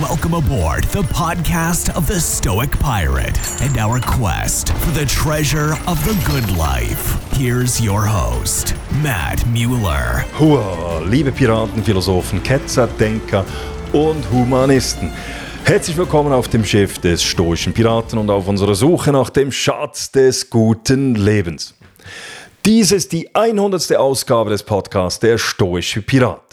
Welcome aboard the podcast of the Stoic Pirate and our quest for the treasure of the good life. Here's your host, Matt Mueller. Hua, liebe Piraten, Philosophen, Ketzer, Denker und Humanisten. Herzlich willkommen auf dem Schiff des stoischen Piraten und auf unserer Suche nach dem Schatz des guten Lebens. Dies ist die 100. Ausgabe des Podcasts Der stoische Pirat.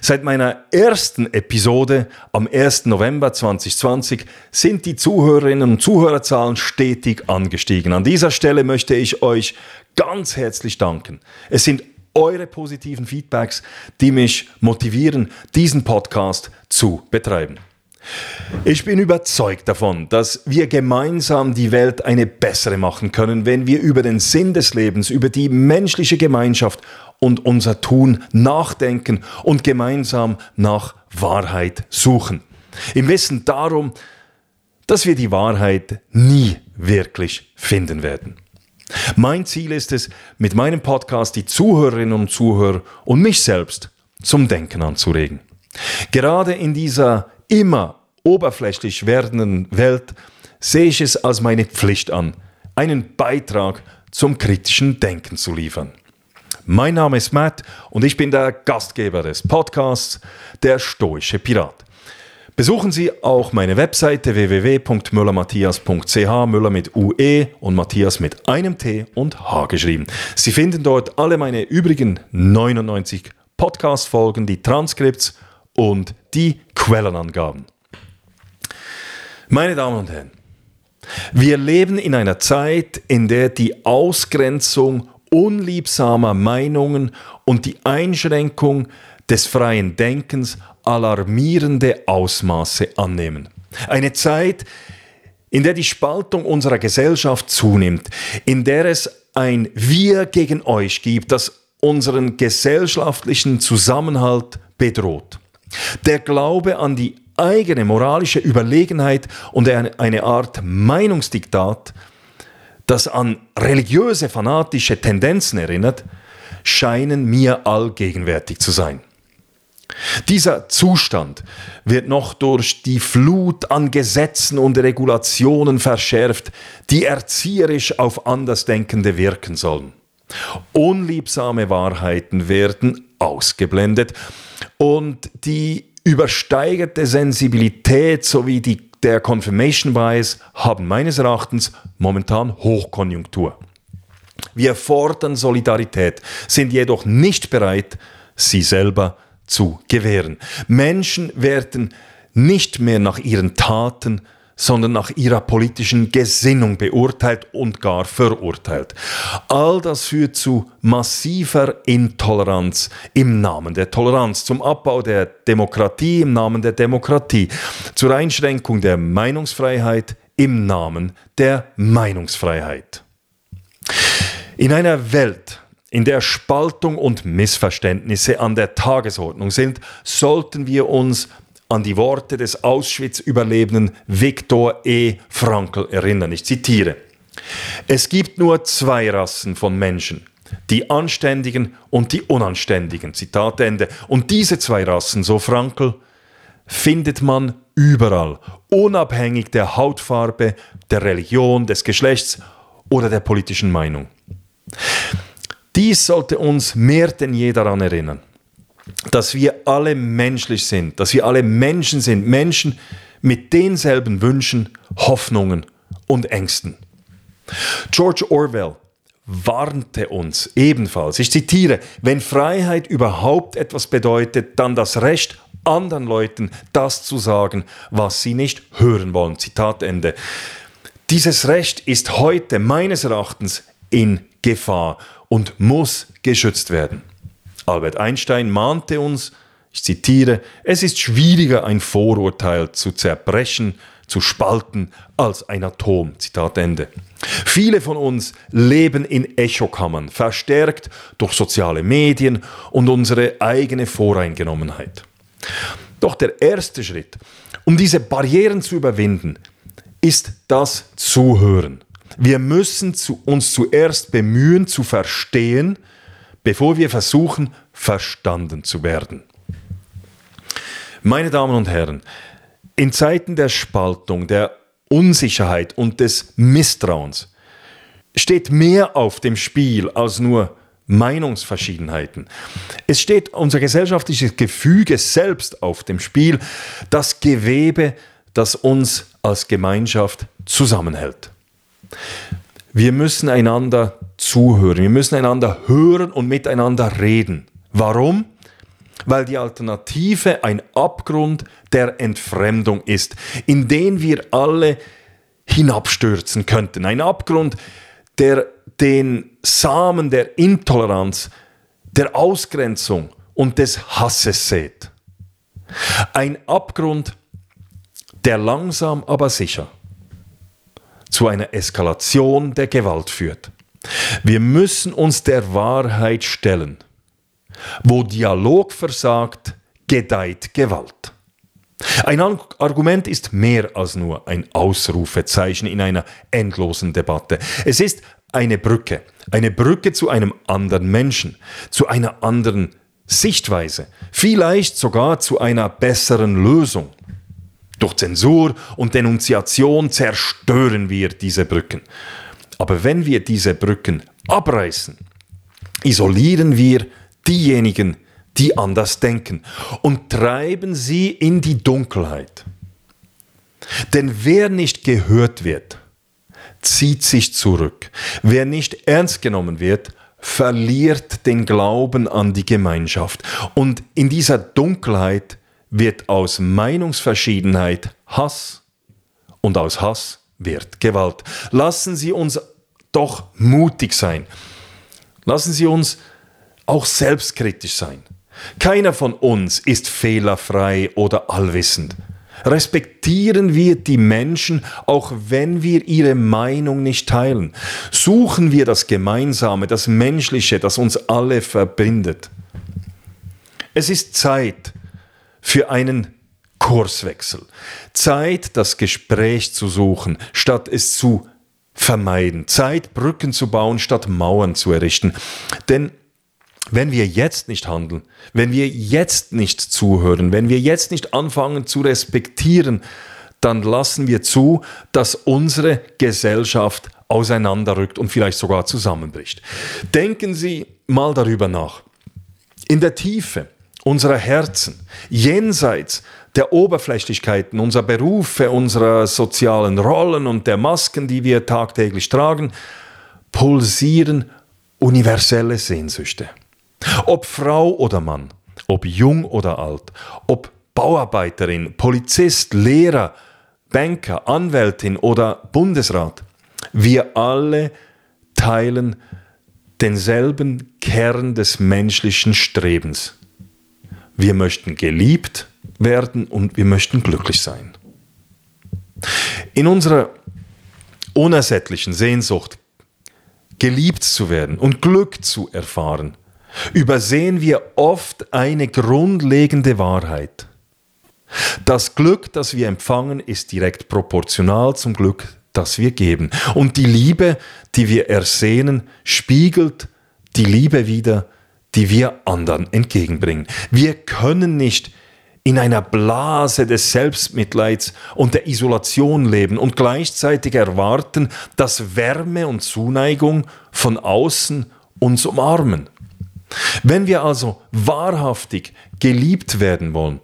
Seit meiner ersten Episode am 1. November 2020 sind die Zuhörerinnen und Zuhörerzahlen stetig angestiegen. An dieser Stelle möchte ich euch ganz herzlich danken. Es sind eure positiven Feedbacks, die mich motivieren, diesen Podcast zu betreiben. Ich bin überzeugt davon, dass wir gemeinsam die Welt eine bessere machen können, wenn wir über den Sinn des Lebens, über die menschliche Gemeinschaft und unser Tun nachdenken und gemeinsam nach Wahrheit suchen. Im Wissen darum, dass wir die Wahrheit nie wirklich finden werden. Mein Ziel ist es, mit meinem Podcast die Zuhörerinnen und Zuhörer und mich selbst zum Denken anzuregen. Gerade in dieser immer oberflächlich werdenden Welt sehe ich es als meine Pflicht an, einen Beitrag zum kritischen Denken zu liefern. Mein Name ist Matt und ich bin der Gastgeber des Podcasts Der Stoische Pirat. Besuchen Sie auch meine Webseite www.müllermatthias.ch, Müller mit UE und Matthias mit einem T und H geschrieben. Sie finden dort alle meine übrigen 99 Podcast-Folgen, die Transkripts und die Quellenangaben. Meine Damen und Herren, wir leben in einer Zeit, in der die Ausgrenzung unliebsamer Meinungen und die Einschränkung des freien Denkens alarmierende Ausmaße annehmen. Eine Zeit, in der die Spaltung unserer Gesellschaft zunimmt, in der es ein Wir gegen euch gibt, das unseren gesellschaftlichen Zusammenhalt bedroht. Der Glaube an die eigene moralische Überlegenheit und eine Art Meinungsdiktat, das an religiöse fanatische Tendenzen erinnert, scheinen mir allgegenwärtig zu sein. Dieser Zustand wird noch durch die Flut an Gesetzen und Regulationen verschärft, die erzieherisch auf Andersdenkende wirken sollen. Unliebsame Wahrheiten werden ausgeblendet und die übersteigerte Sensibilität sowie die, der Confirmation Bias haben meines Erachtens momentan Hochkonjunktur. Wir fordern Solidarität, sind jedoch nicht bereit, sie selber zu gewähren. Menschen werden nicht mehr nach ihren Taten, sondern nach ihrer politischen Gesinnung beurteilt und gar verurteilt. All das führt zu massiver Intoleranz im Namen der Toleranz, zum Abbau der Demokratie im Namen der Demokratie, zur Einschränkung der Meinungsfreiheit im Namen der Meinungsfreiheit. In einer Welt, in der Spaltung und Missverständnisse an der Tagesordnung sind, sollten wir uns an die Worte des Auschwitz-Überlebenden Viktor E. Frankl erinnern. Ich zitiere. Es gibt nur zwei Rassen von Menschen, die Anständigen und die Unanständigen. Zitat Ende. Und diese zwei Rassen, so Frankl, findet man überall, unabhängig der Hautfarbe, der Religion, des Geschlechts oder der politischen Meinung. Dies sollte uns mehr denn je daran erinnern, dass wir alle menschlich sind, dass wir alle Menschen sind, Menschen mit denselben Wünschen, Hoffnungen und Ängsten. George Orwell warnte uns ebenfalls, ich zitiere, wenn Freiheit überhaupt etwas bedeutet, dann das Recht, anderen Leuten das zu sagen, was sie nicht hören wollen. Zitat Ende. Dieses Recht ist heute meines Erachtens in Gefahr und muss geschützt werden. Albert Einstein mahnte uns, ich zitiere, es ist schwieriger, ein Vorurteil zu zerbrechen, zu spalten, als ein Atom. Zitat Ende. Viele von uns leben in Echokammern, verstärkt durch soziale Medien und unsere eigene Voreingenommenheit. Doch der erste Schritt, um diese Barrieren zu überwinden, ist das Zuhören. Wir müssen zu uns zuerst bemühen zu verstehen, bevor wir versuchen, verstanden zu werden. Meine Damen und Herren, In Zeiten der Spaltung, der Unsicherheit und des Misstrauens steht mehr auf dem Spiel als nur Meinungsverschiedenheiten. Es steht unser gesellschaftliches Gefüge selbst auf dem Spiel, das Gewebe, das uns als Gemeinschaft zusammenhält. Wir müssen einander zuhören, wir müssen einander hören und miteinander reden. Warum? Weil die Alternative ein Abgrund der Entfremdung ist, in den wir alle hinabstürzen könnten. Ein Abgrund, der den Samen der Intoleranz, der Ausgrenzung und des Hasses sät. Ein Abgrund, der langsam aber sicher zu einer Eskalation der Gewalt führt. Wir müssen uns der Wahrheit stellen. Wo Dialog versagt, gedeiht Gewalt. Ein Argument ist mehr als nur ein Ausrufezeichen in einer endlosen Debatte. Es ist eine Brücke, eine Brücke zu einem anderen Menschen, zu einer anderen Sichtweise, vielleicht sogar zu einer besseren Lösung. Durch Zensur und Denunziation zerstören wir diese Brücken. Aber wenn wir diese Brücken abreißen, isolieren wir diejenigen, die anders denken und treiben sie in die Dunkelheit. Denn wer nicht gehört wird, zieht sich zurück. Wer nicht ernst genommen wird, verliert den Glauben an die Gemeinschaft. Und in dieser Dunkelheit wird aus Meinungsverschiedenheit Hass und aus Hass wird Gewalt. Lassen Sie uns doch mutig sein. Lassen Sie uns auch selbstkritisch sein. Keiner von uns ist fehlerfrei oder allwissend. Respektieren wir die Menschen, auch wenn wir ihre Meinung nicht teilen. Suchen wir das Gemeinsame, das Menschliche, das uns alle verbindet. Es ist Zeit für einen Kurswechsel. Zeit, das Gespräch zu suchen, statt es zu vermeiden. Zeit, Brücken zu bauen, statt Mauern zu errichten. Denn wenn wir jetzt nicht handeln, wenn wir jetzt nicht zuhören, wenn wir jetzt nicht anfangen zu respektieren, dann lassen wir zu, dass unsere Gesellschaft auseinanderrückt und vielleicht sogar zusammenbricht. Denken Sie mal darüber nach. In der Tiefe unserer Herzen, jenseits der Oberflächlichkeiten unserer Berufe, unserer sozialen Rollen und der Masken, die wir tagtäglich tragen, pulsieren universelle Sehnsüchte. Ob Frau oder Mann, ob jung oder alt, ob Bauarbeiterin, Polizist, Lehrer, Banker, Anwältin oder Bundesrat, wir alle teilen denselben Kern des menschlichen Strebens. Wir möchten geliebt werden und wir möchten glücklich sein. In unserer unersättlichen Sehnsucht, geliebt zu werden und Glück zu erfahren, übersehen wir oft eine grundlegende Wahrheit. Das Glück, das wir empfangen, ist direkt proportional zum Glück, das wir geben. Und die Liebe, die wir ersehnen, spiegelt die Liebe wider, die wir anderen entgegenbringen. Wir können nicht in einer Blase des Selbstmitleids und der Isolation leben und gleichzeitig erwarten, dass Wärme und Zuneigung von außen uns umarmen. Wenn wir also wahrhaftig geliebt werden wollen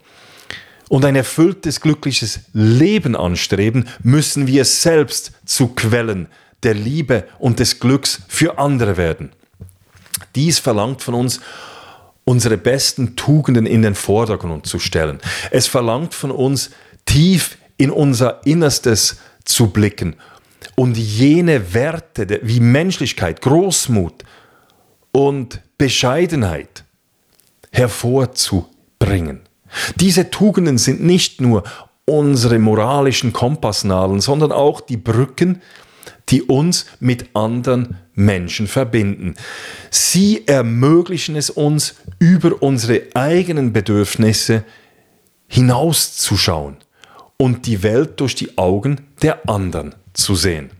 und ein erfülltes, glückliches Leben anstreben, müssen wir selbst zu Quellen der Liebe und des Glücks für andere werden. Dies verlangt von uns, unsere besten Tugenden in den Vordergrund zu stellen. Es verlangt von uns, tief in unser Innerstes zu blicken und jene Werte wie Menschlichkeit, Großmut und Bescheidenheit hervorzubringen. Diese Tugenden sind nicht nur unsere moralischen Kompassnadeln, sondern auch die Brücken, die uns mit anderen Menschen verbinden. Sie ermöglichen es uns, über unsere eigenen Bedürfnisse hinauszuschauen und die Welt durch die Augen der anderen zu sehen.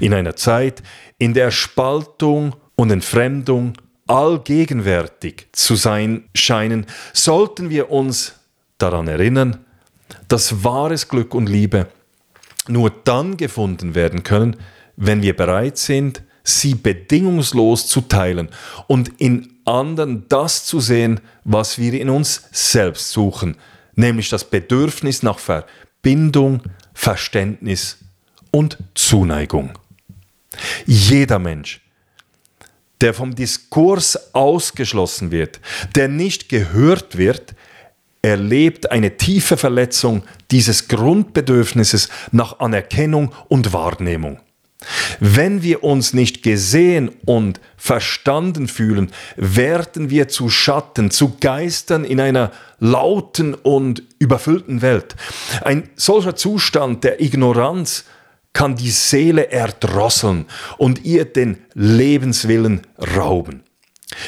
In einer Zeit, in der Spaltung und Entfremdung allgegenwärtig zu sein scheinen, sollten wir uns daran erinnern, dass wahres Glück und Liebe nur dann gefunden werden können, wenn wir bereit sind, sie bedingungslos zu teilen und in anderen das zu sehen, was wir in uns selbst suchen, nämlich das Bedürfnis nach Verbindung, Verständnis und Zuneigung. Jeder Mensch, der vom Diskurs ausgeschlossen wird, der nicht gehört wird, erlebt eine tiefe Verletzung dieses Grundbedürfnisses nach Anerkennung und Wahrnehmung. Wenn wir uns nicht gesehen und verstanden fühlen, werden wir zu Schatten, zu Geistern in einer lauten und überfüllten Welt. Ein solcher Zustand der Ignoranz kann die Seele erdrosseln und ihr den Lebenswillen rauben.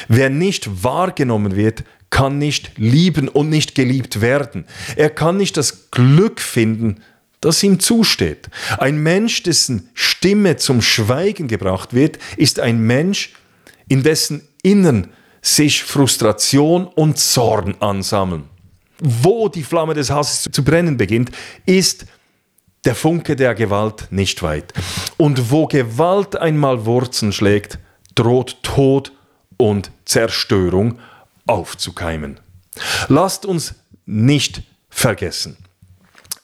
Wer nicht wahrgenommen wird, kann nicht lieben und nicht geliebt werden. Er kann nicht das Glück finden, das ihm zusteht. Ein Mensch, dessen Stimme zum Schweigen gebracht wird, ist ein Mensch, in dessen Innern sich Frustration und Zorn ansammeln. Wo die Flamme des Hasses zu brennen beginnt, ist der Funke der Gewalt nicht weit. Und wo Gewalt einmal Wurzeln schlägt, droht Tod und Zerstörung aufzukeimen. Lasst uns nicht vergessen,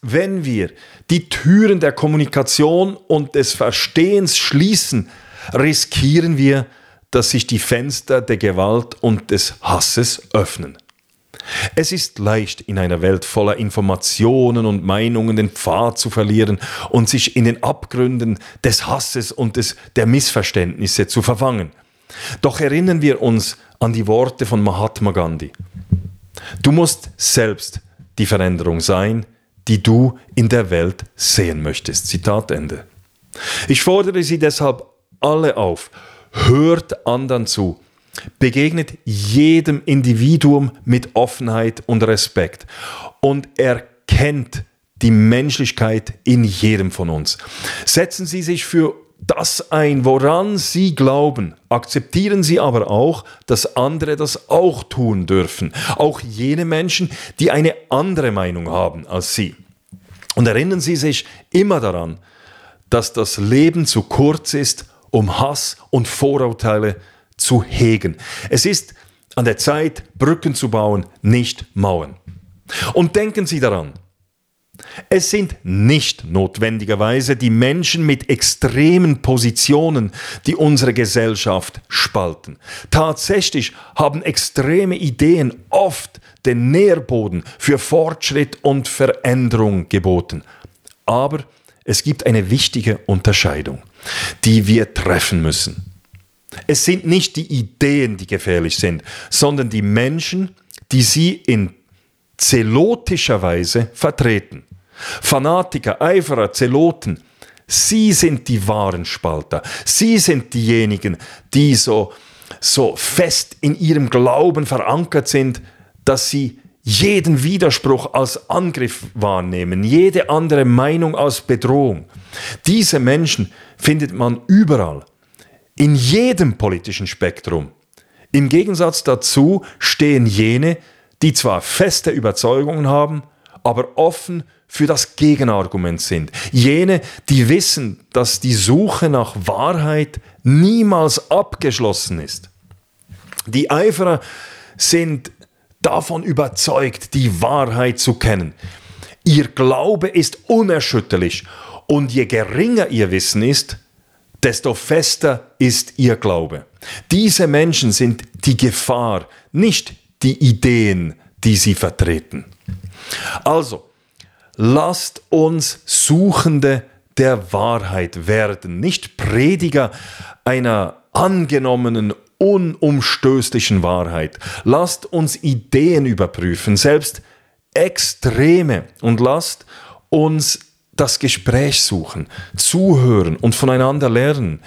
wenn wir die Türen der Kommunikation und des Verstehens schließen, riskieren wir, dass sich die Fenster der Gewalt und des Hasses öffnen. Es ist leicht, in einer Welt voller Informationen und Meinungen den Pfad zu verlieren und sich in den Abgründen des Hasses und des, der Missverständnisse zu verfangen. Doch erinnern wir uns an die Worte von Mahatma Gandhi. Du musst selbst die Veränderung sein, die du in der Welt sehen möchtest. Zitat Ende. Ich fordere Sie deshalb alle auf, hört anderen zu, begegnet jedem Individuum mit Offenheit und Respekt und erkennt die Menschlichkeit in jedem von uns. Setzen Sie sich für das ein, woran Sie glauben. Akzeptieren Sie aber auch, dass andere das auch tun dürfen. Auch jene Menschen, die eine andere Meinung haben als Sie. Und erinnern Sie sich immer daran, dass das Leben zu kurz ist, um Hass und Vorurteile zu hegen. Es ist an der Zeit, Brücken zu bauen, nicht Mauern. Und denken Sie daran, es sind nicht notwendigerweise die Menschen mit extremen Positionen, die unsere Gesellschaft spalten. Tatsächlich haben extreme Ideen oft den Nährboden für Fortschritt und Veränderung geboten. Aber es gibt eine wichtige Unterscheidung, die wir treffen müssen. Es sind nicht die Ideen, die gefährlich sind, sondern die Menschen, die sie in zelotischer Weise vertreten. Fanatiker, Eiferer, Zeloten, sie sind die wahren Spalter. Sie sind diejenigen, die so, so fest in ihrem Glauben verankert sind, dass sie jeden Widerspruch als Angriff wahrnehmen, jede andere Meinung als Bedrohung. Diese Menschen findet man überall, in jedem politischen Spektrum. Im Gegensatz dazu stehen jene, die zwar feste Überzeugungen haben, aber offen für das Gegenargument sind. Jene, die wissen, dass die Suche nach Wahrheit niemals abgeschlossen ist. Die Eiferer sind davon überzeugt, die Wahrheit zu kennen. Ihr Glaube ist unerschütterlich und je geringer ihr Wissen ist, desto fester ist ihr Glaube. Diese Menschen sind die Gefahr, nicht die Ideen, die sie vertreten. Also, lasst uns Suchende der Wahrheit werden, nicht Prediger einer angenommenen, unumstößlichen Wahrheit. Lasst uns Ideen überprüfen, selbst Extreme, und lasst uns das Gespräch suchen, zuhören und voneinander lernen.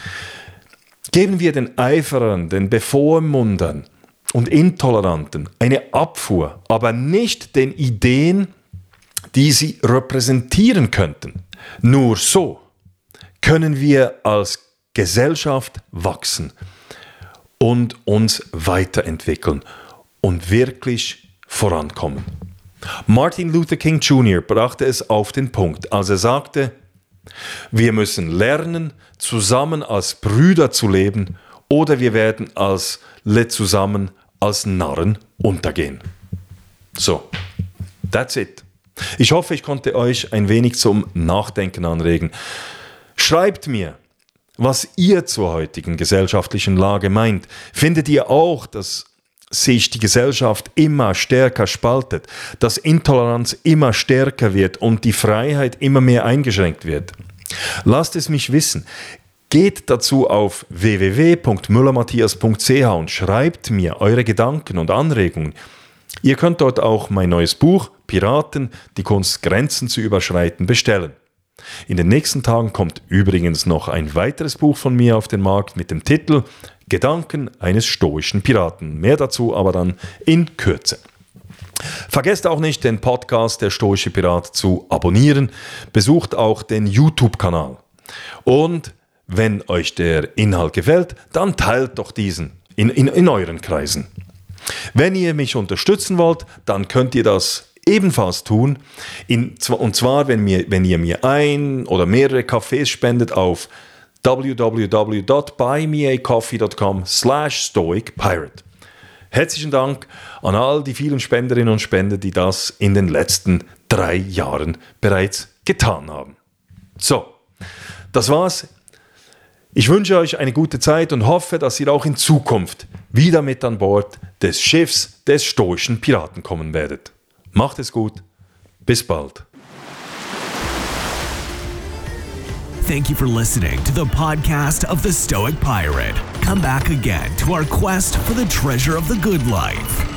Geben wir den Eiferern, den Bevormundern und Intoleranten eine Abfuhr, aber nicht den Ideen, die sie repräsentieren könnten. Nur so können wir als Gesellschaft wachsen und uns weiterentwickeln und wirklich vorankommen. Martin Luther King Jr. brachte es auf den Punkt, als er sagte, wir müssen lernen, zusammen als Brüder zu leben, oder wir werden als zusammen als Narren untergehen. So, that's it. Ich hoffe, ich konnte euch ein wenig zum Nachdenken anregen. Schreibt mir, was ihr zur heutigen gesellschaftlichen Lage meint. Findet ihr auch, dass sich die Gesellschaft immer stärker spaltet, dass Intoleranz immer stärker wird und die Freiheit immer mehr eingeschränkt wird? Lasst es mich wissen. Geht dazu auf www.müllermatthias.ch und schreibt mir eure Gedanken und Anregungen. Ihr könnt dort auch mein neues Buch Piraten, die Kunst Grenzen zu überschreiten bestellen. In den nächsten Tagen kommt übrigens noch ein weiteres Buch von mir auf den Markt mit dem Titel Gedanken eines stoischen Piraten. Mehr dazu aber dann in Kürze. Vergesst auch nicht, den Podcast Der Stoische Pirat zu abonnieren. Besucht auch den YouTube-Kanal. Und wenn euch der Inhalt gefällt, dann teilt doch diesen in, in, in euren Kreisen. Wenn ihr mich unterstützen wollt, dann könnt ihr das ebenfalls tun. In, und zwar, wenn, mir, wenn ihr mir ein oder mehrere Kaffees spendet auf www.buymeacoffee.com slash stoicpirate. Herzlichen Dank an all die vielen Spenderinnen und Spender, die das in den letzten drei Jahren bereits getan haben. So, das war's. Ich wünsche euch eine gute Zeit und hoffe, dass ihr auch in Zukunft wieder mit an Bord des Schiffs des stoischen Piraten kommen werdet. Macht es gut. Bis bald. Thank you for listening to the podcast of the Stoic Pirate. Come back again to our quest for the treasure of the good life.